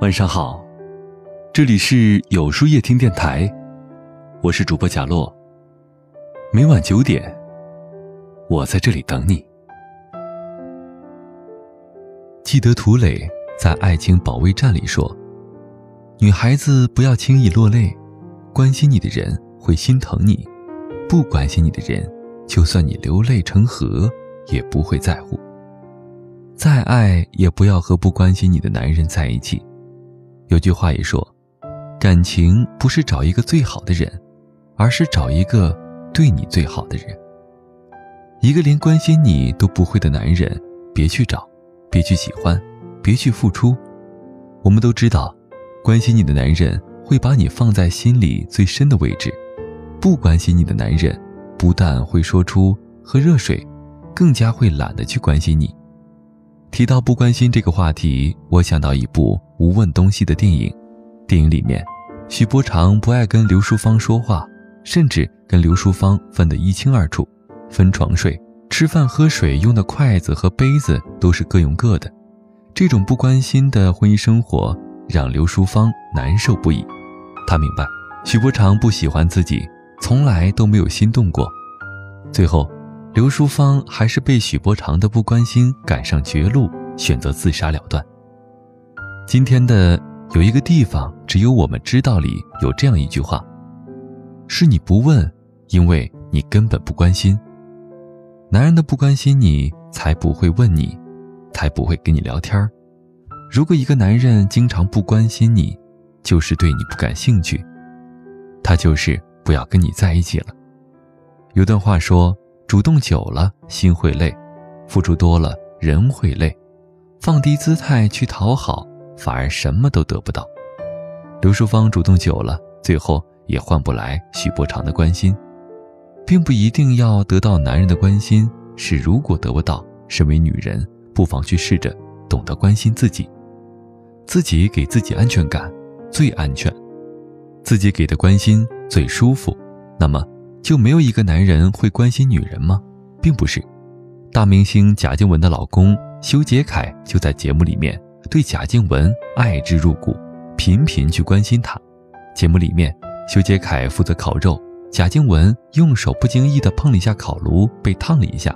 晚上好，这里是有书夜听电台，我是主播贾洛。每晚九点，我在这里等你。记得涂磊在《爱情保卫战》里说：“女孩子不要轻易落泪，关心你的人会心疼你，不关心你的人，就算你流泪成河，也不会在乎。再爱也不要和不关心你的男人在一起。”有句话也说：“感情不是找一个最好的人，而是找一个对你最好的人。一个连关心你都不会的男人，别去找。”别去喜欢，别去付出。我们都知道，关心你的男人会把你放在心里最深的位置；不关心你的男人，不但会说出喝热水，更加会懒得去关心你。提到不关心这个话题，我想到一部《无问东西》的电影。电影里面，许伯常不爱跟刘淑芳说话，甚至跟刘淑芳分得一清二楚，分床睡。吃饭喝水用的筷子和杯子都是各用各的，这种不关心的婚姻生活让刘淑芳难受不已。她明白，许伯常不喜欢自己，从来都没有心动过。最后，刘淑芳还是被许伯常的不关心赶上绝路，选择自杀了断。今天的有一个地方只有我们知道里有这样一句话：是你不问，因为你根本不关心。男人的不关心你，才不会问你，才不会跟你聊天如果一个男人经常不关心你，就是对你不感兴趣，他就是不要跟你在一起了。有段话说：主动久了心会累，付出多了人会累，放低姿态去讨好，反而什么都得不到。刘淑芳主动久了，最后也换不来许伯常的关心。并不一定要得到男人的关心，是如果得不到，身为女人，不妨去试着懂得关心自己，自己给自己安全感最安全，自己给的关心最舒服，那么就没有一个男人会关心女人吗？并不是，大明星贾静雯的老公修杰楷就在节目里面对贾静雯爱之入骨，频频去关心她。节目里面，修杰楷负责烤肉。贾静雯用手不经意地碰了一下烤炉，被烫了一下。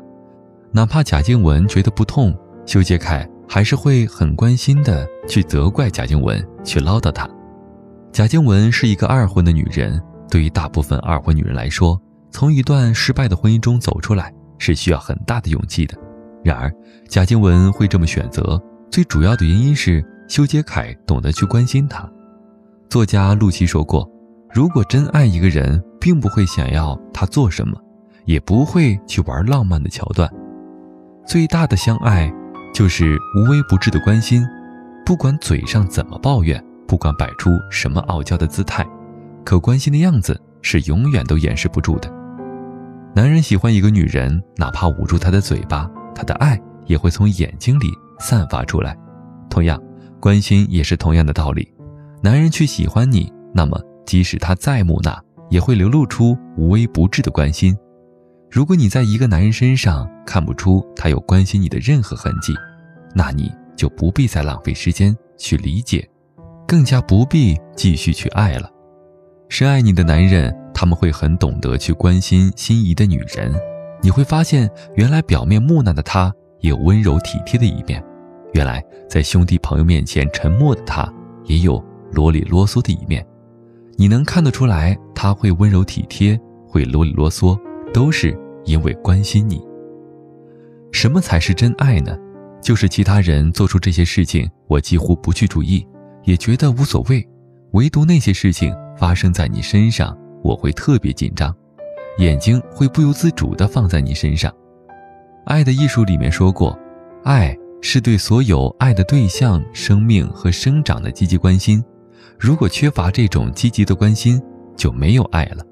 哪怕贾静雯觉得不痛，修杰楷还是会很关心的去责怪贾静雯，去唠叨她。贾静雯是一个二婚的女人，对于大部分二婚女人来说，从一段失败的婚姻中走出来是需要很大的勇气的。然而，贾静雯会这么选择，最主要的原因是修杰楷懂得去关心她。作家陆琪说过。如果真爱一个人，并不会想要他做什么，也不会去玩浪漫的桥段。最大的相爱，就是无微不至的关心。不管嘴上怎么抱怨，不管摆出什么傲娇的姿态，可关心的样子是永远都掩饰不住的。男人喜欢一个女人，哪怕捂住她的嘴巴，他的爱也会从眼睛里散发出来。同样，关心也是同样的道理。男人去喜欢你，那么。即使他再木讷，也会流露出无微不至的关心。如果你在一个男人身上看不出他有关心你的任何痕迹，那你就不必再浪费时间去理解，更加不必继续去爱了。深爱你的男人，他们会很懂得去关心心仪的女人。你会发现，原来表面木讷的他也有温柔体贴的一面；原来在兄弟朋友面前沉默的他也有啰里啰嗦的一面。你能看得出来，他会温柔体贴，会啰里啰嗦，都是因为关心你。什么才是真爱呢？就是其他人做出这些事情，我几乎不去注意，也觉得无所谓，唯独那些事情发生在你身上，我会特别紧张，眼睛会不由自主地放在你身上。《爱的艺术》里面说过，爱是对所有爱的对象、生命和生长的积极关心。如果缺乏这种积极的关心，就没有爱了。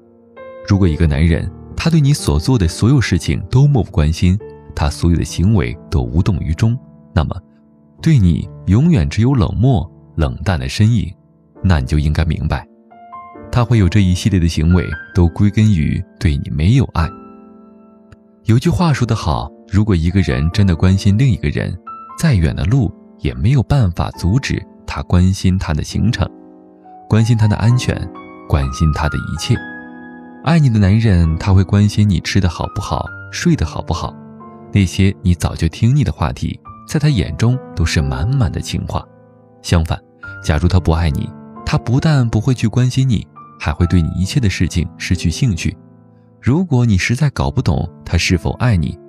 如果一个男人他对你所做的所有事情都漠不关心，他所有的行为都无动于衷，那么，对你永远只有冷漠、冷淡的身影。那你就应该明白，他会有这一系列的行为，都归根于对你没有爱。有句话说得好：如果一个人真的关心另一个人，再远的路也没有办法阻止他关心他的行程，关心他的安全，关心他的一切。爱你的男人，他会关心你吃的好不好，睡得好不好。那些你早就听腻的话题，在他眼中都是满满的情话。相反，假如他不爱你，他不但不会去关心你，还会对你一切的事情失去兴趣。如果你实在搞不懂他是否爱你，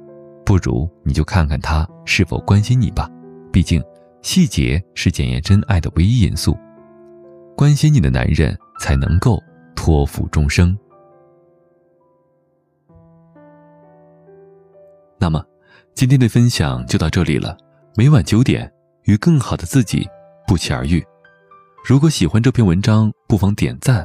不如你就看看他是否关心你吧。毕竟，细节是检验真爱的唯一因素。关心你的男人，才能够托付终生。那么，今天的分享就到这里了。每晚九点，与更好的自己不期而遇。如果喜欢这篇文章，不妨点赞